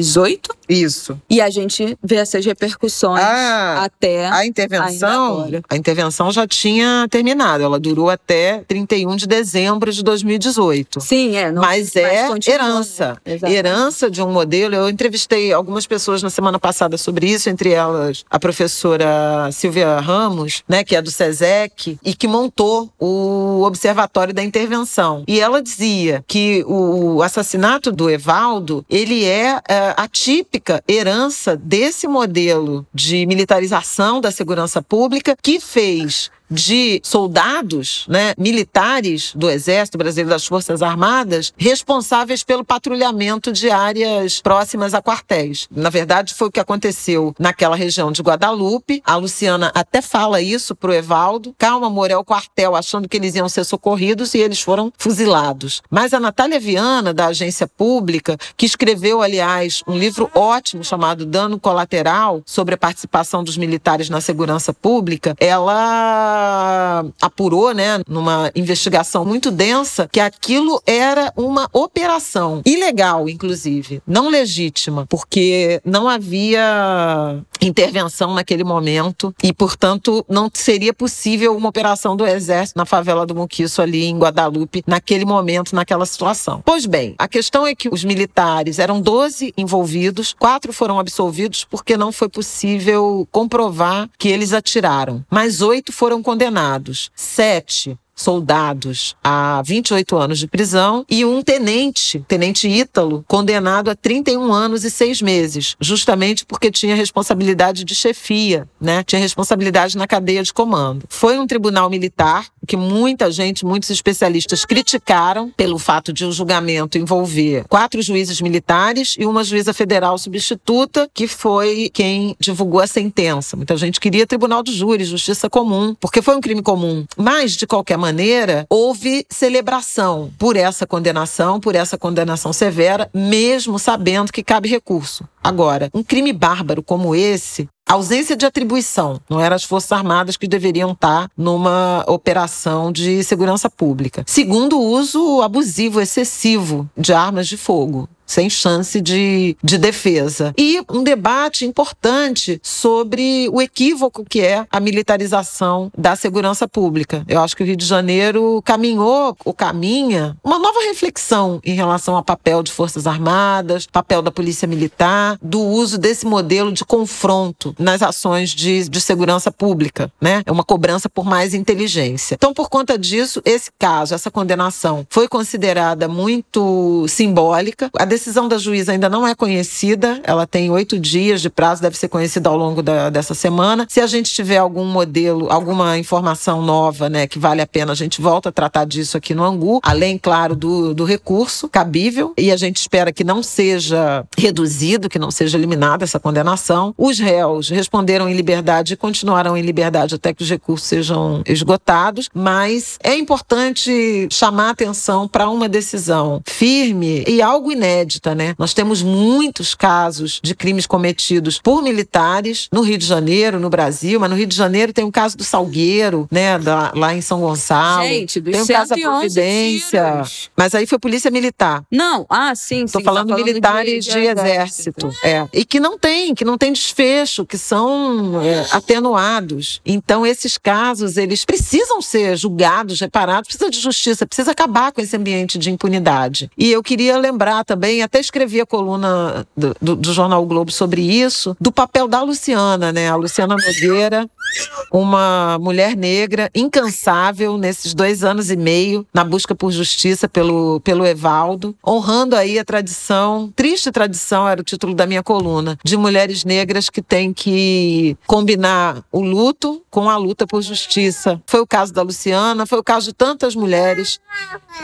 [SPEAKER 2] 2018.
[SPEAKER 1] Isso.
[SPEAKER 2] E a gente vê essas repercussões ah, até
[SPEAKER 1] a intervenção. A intervenção já tinha terminado. Ela durou até 31 de dezembro de 2018.
[SPEAKER 2] Sim, é.
[SPEAKER 1] Não, mas é continua, herança. Né? Herança de um modelo. Eu entrevistei algumas pessoas na semana passada sobre isso, entre elas a professora Silvia Ramos, né, que é do SESEC, e que montou o Observatório da Intervenção. E ela dizia que o assassinato do Evaldo, ele é, é a típica herança desse modelo de militarização da segurança pública que fez de soldados, né, militares do Exército Brasileiro das Forças Armadas, responsáveis pelo patrulhamento de áreas próximas a quartéis. Na verdade, foi o que aconteceu naquela região de Guadalupe. A Luciana até fala isso pro Evaldo. Calma, amor, é o quartel, achando que eles iam ser socorridos e eles foram fuzilados. Mas a Natália Viana, da agência pública, que escreveu, aliás, um livro ótimo chamado Dano Colateral sobre a participação dos militares na segurança pública, ela apurou, né, numa investigação muito densa, que aquilo era uma operação ilegal, inclusive, não legítima, porque não havia intervenção naquele momento e, portanto, não seria possível uma operação do Exército na favela do Muquiço ali em Guadalupe naquele momento, naquela situação. Pois bem, a questão é que os militares eram 12 envolvidos, quatro foram absolvidos porque não foi possível comprovar que eles atiraram, mas oito foram condenados. Sete soldados a 28 anos de prisão e um tenente, tenente Ítalo, condenado a 31 anos e seis meses, justamente porque tinha responsabilidade de chefia, né? Tinha responsabilidade na cadeia de comando. Foi um tribunal militar que muita gente, muitos especialistas criticaram pelo fato de o um julgamento envolver quatro juízes militares e uma juíza federal substituta, que foi quem divulgou a sentença. Muita gente queria tribunal de júri, justiça comum, porque foi um crime comum. Mas, de qualquer maneira, maneira, houve celebração por essa condenação, por essa condenação severa, mesmo sabendo que cabe recurso. Agora, um crime bárbaro como esse, ausência de atribuição. Não eram as Forças Armadas que deveriam estar numa operação de segurança pública. Segundo, uso abusivo, excessivo de armas de fogo sem chance de, de defesa. E um debate importante sobre o equívoco que é a militarização da segurança pública. Eu acho que o Rio de Janeiro caminhou ou caminha uma nova reflexão em relação ao papel de Forças Armadas, papel da Polícia Militar, do uso desse modelo de confronto nas ações de, de segurança pública, né? É uma cobrança por mais inteligência. Então, por conta disso, esse caso, essa condenação foi considerada muito simbólica. A decisão da juíza ainda não é conhecida, ela tem oito dias de prazo, deve ser conhecida ao longo da, dessa semana. Se a gente tiver algum modelo, alguma informação nova, né, que vale a pena, a gente volta a tratar disso aqui no Angu, além, claro, do, do recurso cabível, e a gente espera que não seja reduzido, que não seja eliminada essa condenação. Os réus responderam em liberdade e continuarão em liberdade até que os recursos sejam esgotados, mas é importante chamar atenção para uma decisão firme e algo inédito inédita, né? Nós temos muitos casos de crimes cometidos por militares no Rio de Janeiro, no Brasil, mas no Rio de Janeiro tem o caso do Salgueiro, né? Da, lá em São Gonçalo.
[SPEAKER 2] Gente, dos
[SPEAKER 1] tem o caso da Providência. Tiros. Mas aí foi polícia militar.
[SPEAKER 2] Não, ah, sim,
[SPEAKER 1] Tô falando, tá falando militares de, de, de exército. exército. É. E que não tem, que não tem desfecho, que são é, atenuados. Então, esses casos, eles precisam ser julgados, reparados, precisa de justiça, precisa acabar com esse ambiente de impunidade. E eu queria lembrar também também até escrevi a coluna do, do, do, Jornal o Globo sobre isso, do papel da Luciana, né? A Luciana Nogueira, uma mulher negra incansável nesses dois anos e meio na busca por justiça pelo, pelo Evaldo, honrando aí a tradição, triste tradição, era o título da minha coluna, de mulheres negras que têm que combinar o luto com a luta por justiça. Foi o caso da Luciana, foi o caso de tantas mulheres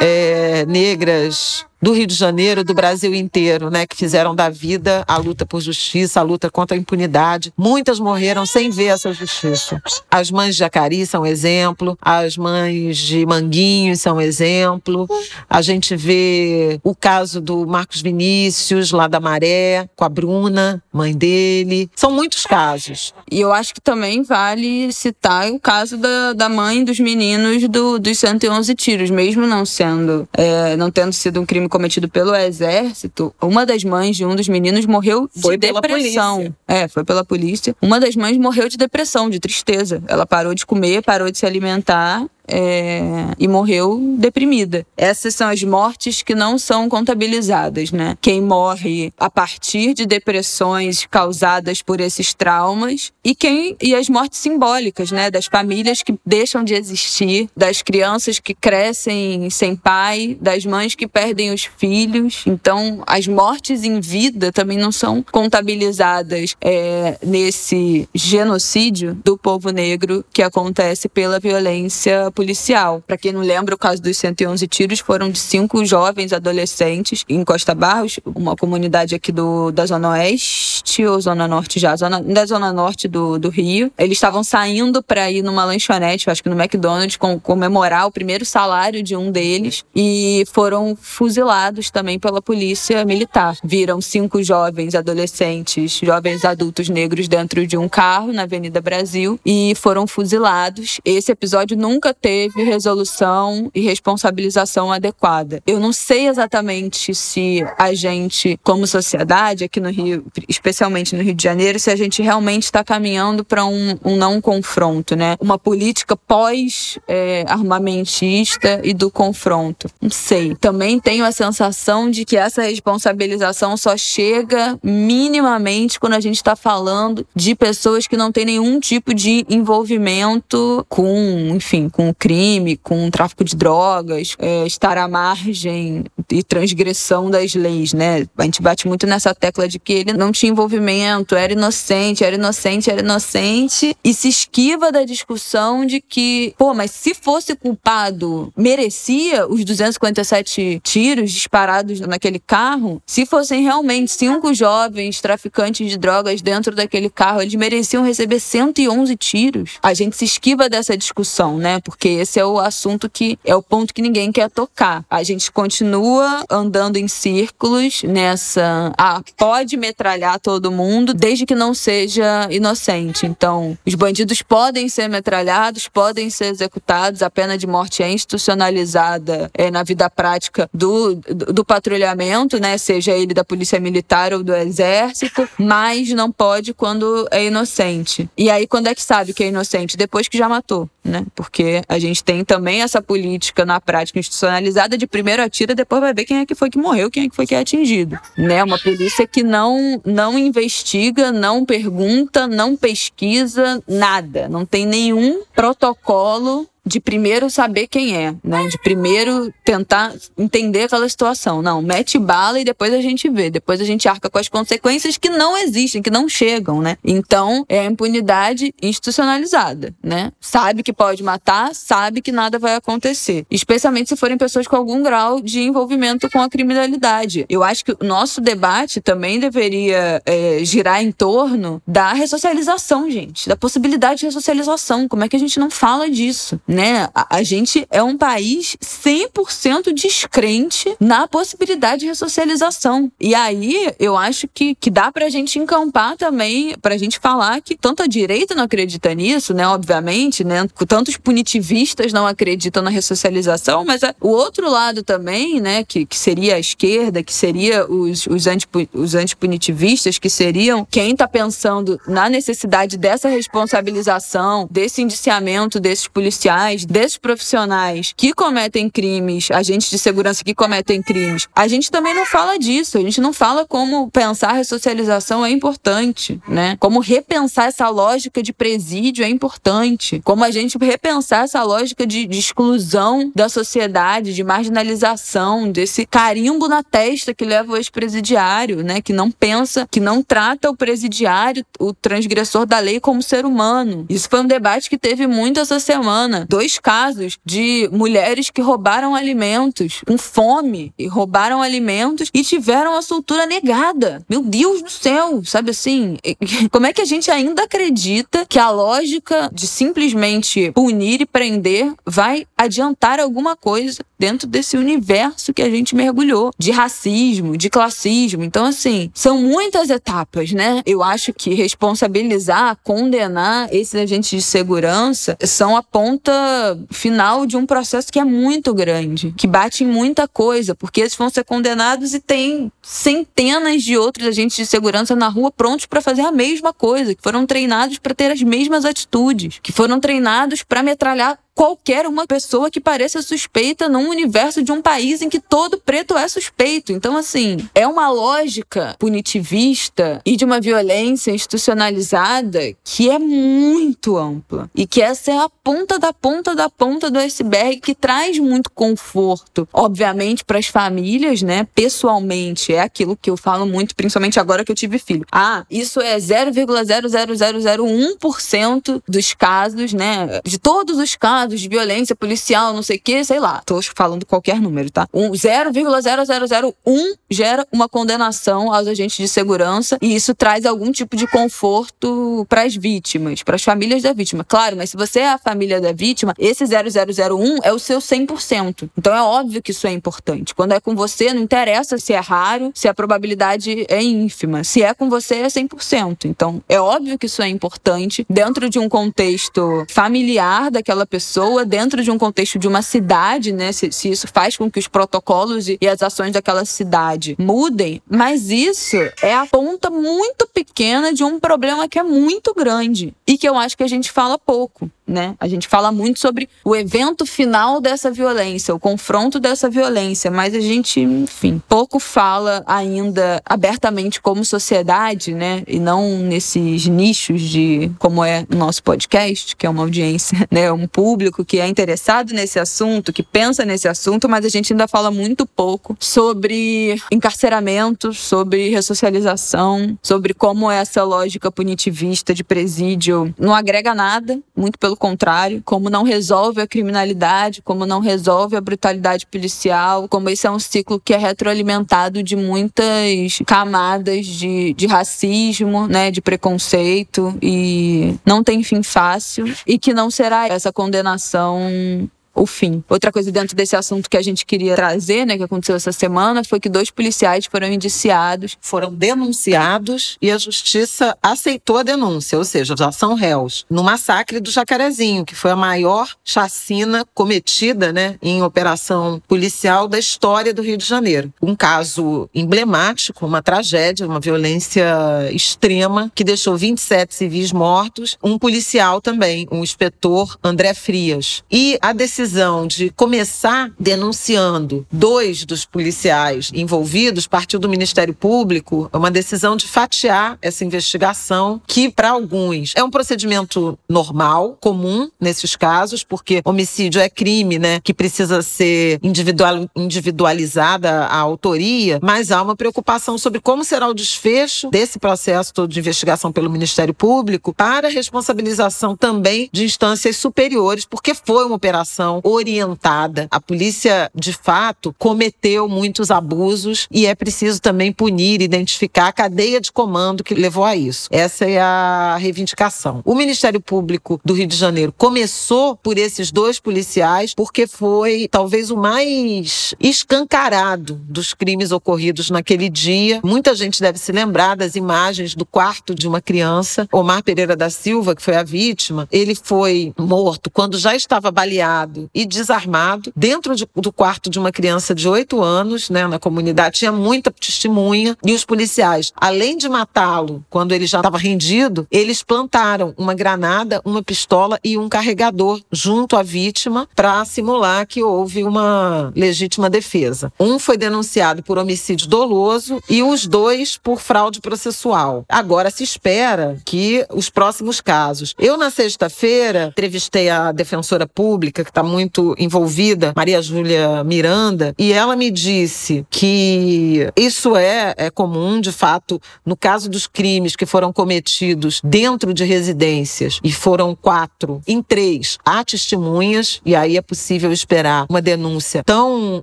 [SPEAKER 1] é, negras do Rio de Janeiro, do Brasil inteiro, né, que fizeram da vida a luta por justiça, a luta contra a impunidade. Muitas morreram sem ver essa justiça. As mães de Jacari são exemplo, as mães de Manguinhos são exemplo. A gente vê o caso do Marcos Vinícius, lá da Maré, com a Bruna, mãe dele. São muitos casos.
[SPEAKER 2] E eu acho que também vale citar o caso da, da mãe dos meninos do, dos 111 tiros, mesmo não sendo, é, não tendo sido um crime cometido pelo exército, uma das mães de um dos meninos morreu
[SPEAKER 1] foi
[SPEAKER 2] de depressão. É, foi pela polícia. Uma das mães morreu de depressão, de tristeza. Ela parou de comer, parou de se alimentar é, e morreu deprimida. Essas são as mortes que não são contabilizadas, né? Quem morre a partir de depressões causadas por esses traumas e quem e as mortes simbólicas, né? Das famílias que deixam de existir, das crianças que crescem sem pai, das mães que perdem os filhos. Então, as mortes em vida também não são contabilizadas é, nesse genocídio do povo negro que acontece pela violência policial. Para quem não lembra, o caso dos 111 tiros foram de cinco jovens adolescentes em Costa Barros, uma comunidade aqui do, da Zona Oeste ou Zona Norte já, zona, da Zona Norte do, do Rio. Eles estavam saindo para ir numa lanchonete, acho que no McDonald's, com, comemorar o primeiro salário de um deles e foram fuzilados também pela polícia militar. Viram cinco jovens adolescentes, jovens adultos negros dentro de um carro na Avenida Brasil e foram fuzilados. Esse episódio nunca teve resolução e responsabilização adequada. Eu não sei exatamente se a gente, como sociedade, aqui no Rio, especialmente no Rio de Janeiro, se a gente realmente está caminhando para um, um, não confronto, né? Uma política pós-armamentista é, e do confronto. Não sei. Também tenho a sensação de que essa responsabilização só chega minimamente quando a gente está falando de pessoas que não têm nenhum tipo de envolvimento com, enfim, com crime, com tráfico de drogas, é, estar à margem e transgressão das leis, né? A gente bate muito nessa tecla de que ele não tinha envolvimento, era inocente, era inocente, era inocente, e se esquiva da discussão de que, pô, mas se fosse culpado, merecia os 257 tiros disparados naquele carro? Se fossem realmente cinco jovens traficantes de drogas dentro daquele carro, eles mereciam receber 111 tiros. A gente se esquiva dessa discussão, né? Porque porque esse é o assunto que é o ponto que ninguém quer tocar. A gente continua andando em círculos nessa. Ah, pode metralhar todo mundo desde que não seja inocente. Então, os bandidos podem ser metralhados, podem ser executados, a pena de morte é institucionalizada é, na vida prática do, do, do patrulhamento, né? Seja ele da polícia militar ou do exército, mas não pode quando é inocente. E aí, quando é que sabe que é inocente? Depois que já matou, né? Porque a gente tem também essa política na prática institucionalizada de primeiro atira, depois vai ver quem é que foi que morreu, quem é que foi que é atingido. Né? Uma polícia que não, não investiga, não pergunta, não pesquisa nada. Não tem nenhum protocolo de primeiro saber quem é, né? De primeiro tentar entender aquela situação. Não, mete bala e depois a gente vê. Depois a gente arca com as consequências que não existem, que não chegam, né? Então, é a impunidade institucionalizada, né? Sabe que pode matar, sabe que nada vai acontecer. Especialmente se forem pessoas com algum grau de envolvimento com a criminalidade. Eu acho que o nosso debate também deveria é, girar em torno da ressocialização, gente. Da possibilidade de ressocialização. Como é que a gente não fala disso? Né? A, a gente é um país 100% descrente na possibilidade de ressocialização. E aí eu acho que, que dá pra gente encampar também, pra gente falar que tanto a direita não acredita nisso, né? Obviamente, né? Tantos punitivistas não acreditam na ressocialização, mas o outro lado também, né? Que, que seria a esquerda, que seria os, os, anti, os antipunitivistas, que seriam quem tá pensando na necessidade dessa responsabilização, desse indiciamento desses policiais desses profissionais que cometem crimes, agentes de segurança que cometem crimes, a gente também não fala disso. A gente não fala como pensar a ressocialização é importante, né? Como repensar essa lógica de presídio é importante. Como a gente repensar essa lógica de, de exclusão da sociedade, de marginalização, desse carimbo na testa que leva o ex-presidiário, né? Que não pensa, que não trata o presidiário, o transgressor da lei, como ser humano. Isso foi um debate que teve muito essa semana dois casos de mulheres que roubaram alimentos com fome e roubaram alimentos e tiveram a soltura negada. Meu Deus do céu, sabe assim? Como é que a gente ainda acredita que a lógica de simplesmente punir e prender vai adiantar alguma coisa dentro desse universo que a gente mergulhou de racismo, de classismo. Então, assim, são muitas etapas, né? Eu acho que responsabilizar, condenar esses agentes de segurança são a ponta final de um processo que é muito grande, que bate em muita coisa, porque eles vão ser condenados e tem centenas de outros agentes de segurança na rua prontos para fazer a mesma coisa, que foram treinados para ter as mesmas atitudes, que foram treinados para metralhar qualquer uma pessoa que pareça suspeita num universo de um país em que todo preto é suspeito. Então, assim, é uma lógica punitivista e de uma violência institucionalizada que é muito ampla. E que essa é a ponta da ponta da ponta do iceberg que traz muito conforto, obviamente, para as famílias, né? Pessoalmente, é aquilo que eu falo muito, principalmente agora que eu tive filho. Ah, isso é 0,00001% dos casos, né? De todos os casos de violência policial, não sei o que, sei lá. Tô falando qualquer número, tá? Um 0,0001 gera uma condenação aos agentes de segurança e isso traz algum tipo de conforto para as vítimas, para as famílias da vítima. Claro, mas se você é a família da vítima, esse 0001 é o seu 100%. Então é óbvio que isso é importante. Quando é com você, não interessa se é raro, se a probabilidade é ínfima. Se é com você, é 100%. Então é óbvio que isso é importante dentro de um contexto familiar daquela pessoa dentro de um contexto de uma cidade, né? Se, se isso faz com que os protocolos e, e as ações daquela cidade mudem, mas isso é a ponta muito pequena de um problema que é muito grande e que eu acho que a gente fala pouco né? A gente fala muito sobre o evento final dessa violência, o confronto dessa violência, mas a gente, enfim, pouco fala ainda abertamente como sociedade, né? E não nesses nichos de como é o nosso podcast, que é uma audiência, né? Um público que é interessado nesse assunto, que pensa nesse assunto, mas a gente ainda fala muito pouco sobre encarceramento, sobre ressocialização, sobre como essa lógica punitivista de presídio não agrega nada, muito pelo pelo contrário, como não resolve a criminalidade, como não resolve a brutalidade policial, como esse é um ciclo que é retroalimentado de muitas camadas de, de racismo, né, de preconceito e não tem fim fácil e que não será essa condenação o fim. Outra coisa dentro desse assunto que a gente queria trazer, né, que aconteceu essa semana, foi que dois policiais foram indiciados.
[SPEAKER 1] Foram denunciados e a justiça aceitou a denúncia, ou seja, já são réus, no massacre do Jacarezinho, que foi a maior chacina cometida, né, em operação policial da história do Rio de Janeiro. Um caso emblemático, uma tragédia, uma violência extrema que deixou 27 civis mortos, um policial também, um inspetor André Frias. E a decisão decisão de começar denunciando dois dos policiais envolvidos partiu do Ministério Público, é uma decisão de fatiar essa investigação, que para alguns é um procedimento normal, comum nesses casos, porque homicídio é crime, né, que precisa ser individual, individualizada a autoria, mas há uma preocupação sobre como será o desfecho desse processo todo de investigação pelo Ministério Público para responsabilização também de instâncias superiores, porque foi uma operação orientada. A polícia, de fato, cometeu muitos abusos e é preciso também punir, identificar a cadeia de comando que levou a isso. Essa é a reivindicação. O Ministério Público do Rio de Janeiro começou por esses dois policiais porque foi talvez o mais escancarado dos crimes ocorridos naquele dia. Muita gente deve se lembrar das imagens do quarto de uma criança, Omar Pereira da Silva, que foi a vítima. Ele foi morto quando já estava baleado e desarmado dentro de, do quarto de uma criança de 8 anos, né, na comunidade. Tinha muita testemunha e os policiais, além de matá-lo quando ele já estava rendido, eles plantaram uma granada, uma pistola e um carregador junto à vítima para simular que houve uma legítima defesa. Um foi denunciado por homicídio doloso e os dois por fraude processual. Agora se espera que os próximos casos. Eu, na sexta-feira, entrevistei a defensora pública, que está muito envolvida, Maria Júlia Miranda, e ela me disse que isso é, é comum, de fato, no caso dos crimes que foram cometidos dentro de residências, e foram quatro, em três, há testemunhas, e aí é possível esperar uma denúncia tão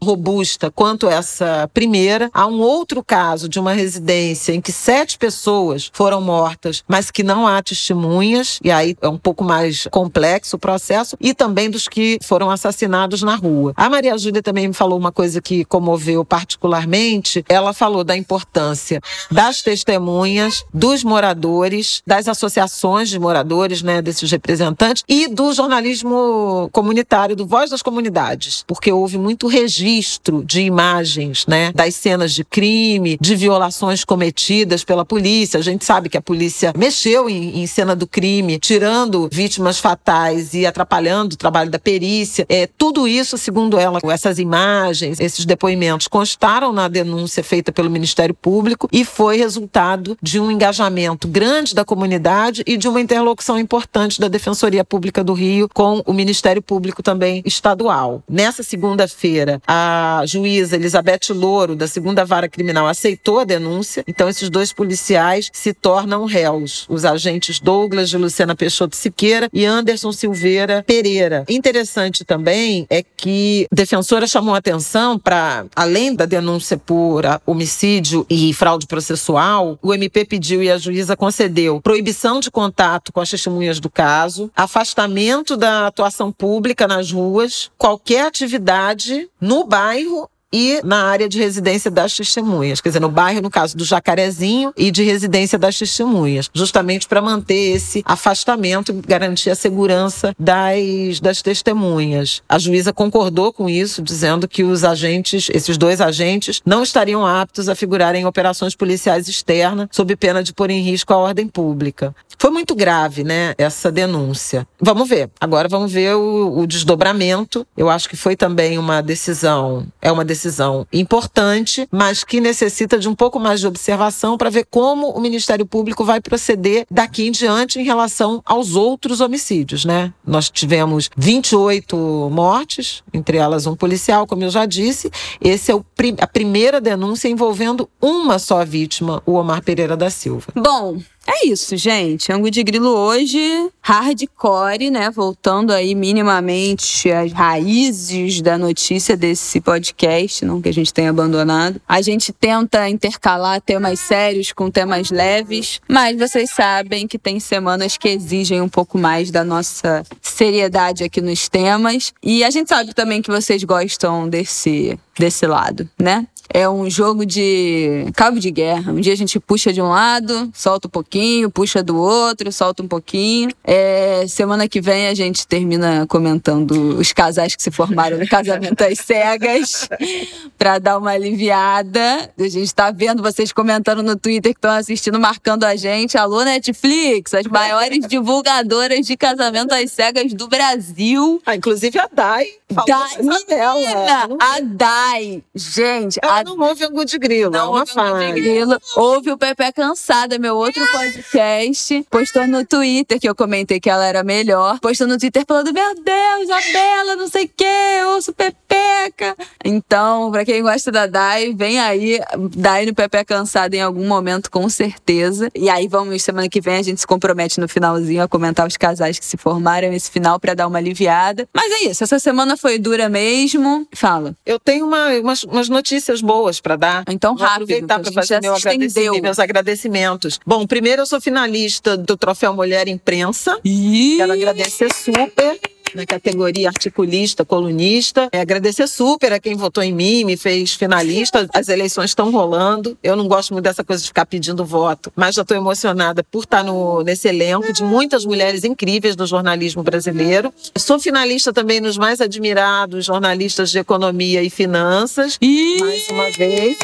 [SPEAKER 1] robusta quanto essa primeira. Há um outro caso de uma residência em que sete pessoas foram mortas, mas que não há testemunhas, e aí é um pouco mais complexo o processo, e também dos que foram assassinados na rua. A Maria Júlia também me falou uma coisa que comoveu particularmente. Ela falou da importância das testemunhas, dos moradores, das associações de moradores, né, desses representantes, e do jornalismo comunitário, do Voz das Comunidades, porque houve muito registro de imagens, né, das cenas de crime, de violações cometidas pela polícia. A gente sabe que a polícia mexeu em, em cena do crime, tirando vítimas fatais e atrapalhando o trabalho da perícia. É, tudo isso, segundo ela, essas imagens, esses depoimentos constaram na denúncia feita pelo Ministério Público e foi resultado de um engajamento grande da comunidade e de uma interlocução importante da Defensoria Pública do Rio com o Ministério Público também estadual. Nessa segunda-feira, a juíza Elizabeth Louro, da segunda vara criminal, aceitou a denúncia. Então, esses dois policiais se tornam réus. Os agentes Douglas de Luciana Peixoto Siqueira e Anderson Silveira Pereira. Interessante também é que a defensora chamou atenção para, além da denúncia por homicídio e fraude processual, o MP pediu e a juíza concedeu proibição de contato com as testemunhas do caso, afastamento da atuação pública nas ruas, qualquer atividade no bairro e na área de residência das testemunhas, quer dizer, no bairro, no caso do Jacarezinho, e de residência das testemunhas, justamente para manter esse afastamento e garantir a segurança das, das testemunhas. A juíza concordou com isso, dizendo que os agentes, esses dois agentes, não estariam aptos a figurar em operações policiais externas, sob pena de pôr em risco a ordem pública. Foi muito grave, né, essa denúncia. Vamos ver. Agora vamos ver o, o desdobramento. Eu acho que foi também uma decisão, é uma decisão decisão importante, mas que necessita de um pouco mais de observação para ver como o Ministério Público vai proceder daqui em diante em relação aos outros homicídios, né? Nós tivemos 28 mortes, entre elas um policial, como eu já disse. Esse é o, a primeira denúncia envolvendo uma só vítima, o Omar Pereira da Silva.
[SPEAKER 2] Bom, é isso, gente. Angu de Grilo hoje, hardcore, né? Voltando aí minimamente às raízes da notícia desse podcast, não que a gente tenha abandonado. A gente tenta intercalar temas sérios com temas leves, mas vocês sabem que tem semanas que exigem um pouco mais da nossa seriedade aqui nos temas. E a gente sabe também que vocês gostam desse, desse lado, né? É um jogo de cabo de guerra. Um dia a gente puxa de um lado, solta um pouquinho, puxa do outro, solta um pouquinho. É, semana que vem a gente termina comentando os casais que se formaram no casamento às cegas, para dar uma aliviada. A gente tá vendo vocês comentando no Twitter que estão assistindo, marcando a gente. Alô, Netflix, as maiores divulgadoras de casamento às cegas do Brasil.
[SPEAKER 1] Ah, inclusive a Dai.
[SPEAKER 2] Dai, dela. A Dai. Gente,
[SPEAKER 1] a não ouve Angu de Grilo, não é uma fã. Grilo.
[SPEAKER 2] Ouve o Pepe Cansada, meu outro podcast. Postou no Twitter, que eu comentei que ela era melhor. Postou no Twitter falando, meu Deus, a Bela, não sei o quê, ouço Pepeca. Então, pra quem gosta da Dai, vem aí, Dai no Pepe Cansada em algum momento, com certeza. E aí vamos, semana que vem, a gente se compromete no finalzinho a comentar os casais que se formaram nesse final para dar uma aliviada. Mas é isso, essa semana foi dura mesmo. Fala.
[SPEAKER 1] Eu tenho uma, umas, umas notícias boas para dar.
[SPEAKER 2] Então,
[SPEAKER 1] Vou
[SPEAKER 2] rápido.
[SPEAKER 1] aproveitar para fazer meu agradecimento, meus agradecimentos. Bom, primeiro eu sou finalista do Troféu Mulher Imprensa.
[SPEAKER 2] Ih!
[SPEAKER 1] Quero agradecer super na categoria articulista, colunista. É, agradecer super a quem votou em mim, me fez finalista. As eleições estão rolando. Eu não gosto muito dessa coisa de ficar pedindo voto, mas já estou emocionada por estar no, nesse elenco de muitas mulheres incríveis do jornalismo brasileiro. Sou finalista também nos mais admirados jornalistas de economia e finanças. Mais uma vez.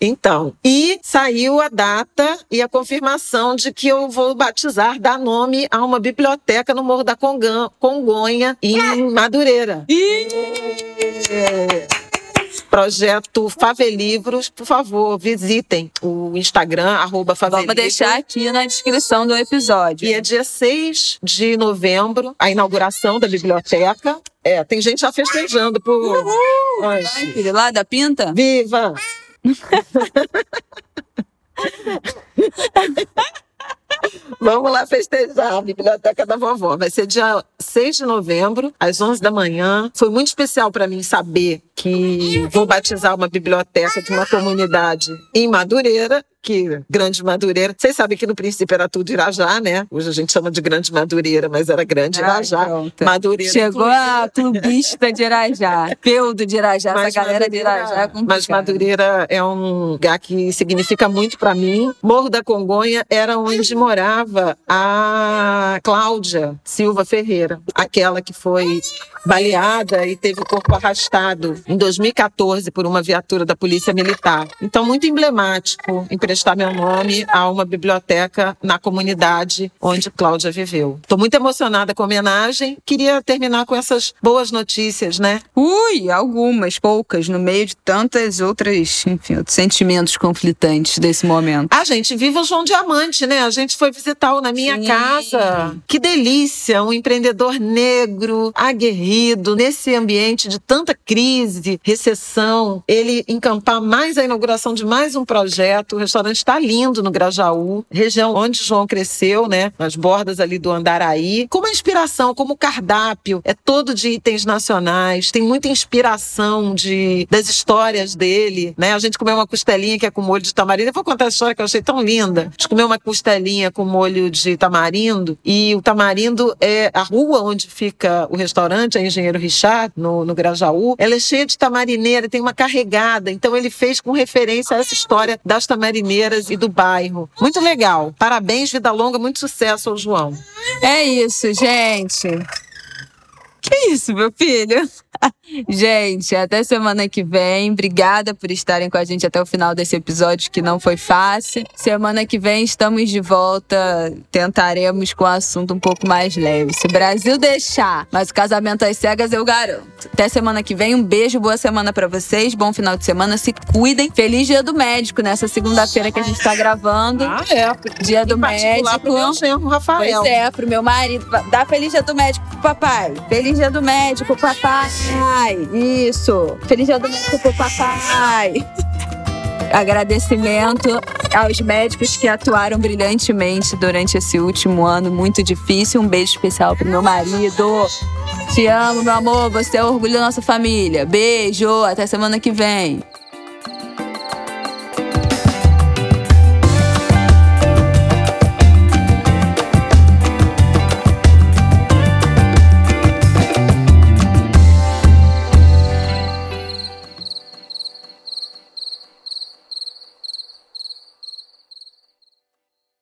[SPEAKER 1] Então, e saiu a data e a confirmação de que eu vou batizar, dar nome a uma biblioteca no Morro da Congonha, em Madureira.
[SPEAKER 2] É.
[SPEAKER 1] projeto Favelivros. Por favor, visitem o Instagram, arroba
[SPEAKER 2] Vamos deixar aqui na descrição do episódio.
[SPEAKER 1] E é dia 6 de novembro, a inauguração da biblioteca. É, tem gente já festejando por.
[SPEAKER 2] Uhul! Ai, filho, lá da Pinta?
[SPEAKER 1] Viva! Vamos lá festejar a Biblioteca da Vovó. Vai ser dia 6 de novembro, às 11 da manhã. Foi muito especial para mim saber que vou batizar uma biblioteca de uma comunidade em Madureira que Grande Madureira. Vocês sabem que no princípio era tudo Irajá, né? Hoje a gente chama de Grande Madureira, mas era Grande Irajá. Madureira.
[SPEAKER 2] Chegou a clubista de Irajá, feudo de Irajá, mas essa galera de Irajá é
[SPEAKER 1] Mas Madureira é um lugar que significa muito para mim. Morro da Congonha era onde morava a Cláudia Silva Ferreira, aquela que foi baleada e teve o corpo arrastado em 2014 por uma viatura da Polícia Militar. Então, muito emblemático emprestar meu nome a uma biblioteca na comunidade onde Cláudia viveu. Estou muito emocionada com a homenagem. Queria terminar com essas boas notícias, né?
[SPEAKER 2] Ui, algumas, poucas, no meio de tantas outras, enfim, outros sentimentos conflitantes desse momento.
[SPEAKER 1] Ah, gente, viva o João Diamante, né? A gente foi visitá-lo na minha Sim. casa. Que delícia! Um empreendedor negro, aguerrido nesse ambiente de tanta crise, recessão, ele encampar mais a inauguração de mais um projeto. O restaurante está lindo no Grajaú, região onde João cresceu, né? Nas bordas ali do Andaraí. Como inspiração, como cardápio, é todo de itens nacionais, tem muita inspiração de, das histórias dele, né? A gente comeu uma costelinha que é com molho de tamarindo. Eu vou contar a história que eu achei tão linda. A gente comeu uma costelinha com molho de tamarindo e o tamarindo é a rua onde fica o restaurante, a engenheiro Richard, no, no Grajaú, ela é cheia de tamarineira, tem uma carregada. Então ele fez com referência a essa história das tamarineiras e do bairro. Muito legal. Parabéns, vida longa, muito sucesso ao João.
[SPEAKER 2] É isso, gente. Que isso, meu filho? Gente, até semana que vem. Obrigada por estarem com a gente até o final desse episódio, que não foi fácil. Semana que vem estamos de volta. Tentaremos com o assunto um pouco mais leve. Se o Brasil deixar, mas o casamento às cegas eu garanto. Até semana que vem. Um beijo, boa semana para vocês. Bom final de semana. Se cuidem. Feliz Dia do Médico nessa segunda-feira que a gente tá gravando.
[SPEAKER 1] Ah, é.
[SPEAKER 2] Dia do Médico.
[SPEAKER 1] Pro meu genro, Rafael.
[SPEAKER 2] Pois é, pro meu marido. Dá Feliz Dia do Médico pro papai. Feliz Dia do Médico, papai papai. Isso. Feliz dia do médico pro papai. Agradecimento aos médicos que atuaram brilhantemente durante esse último ano muito difícil. Um beijo especial pro meu marido. Te amo, meu amor. Você é o orgulho da nossa família. Beijo. Até semana que vem.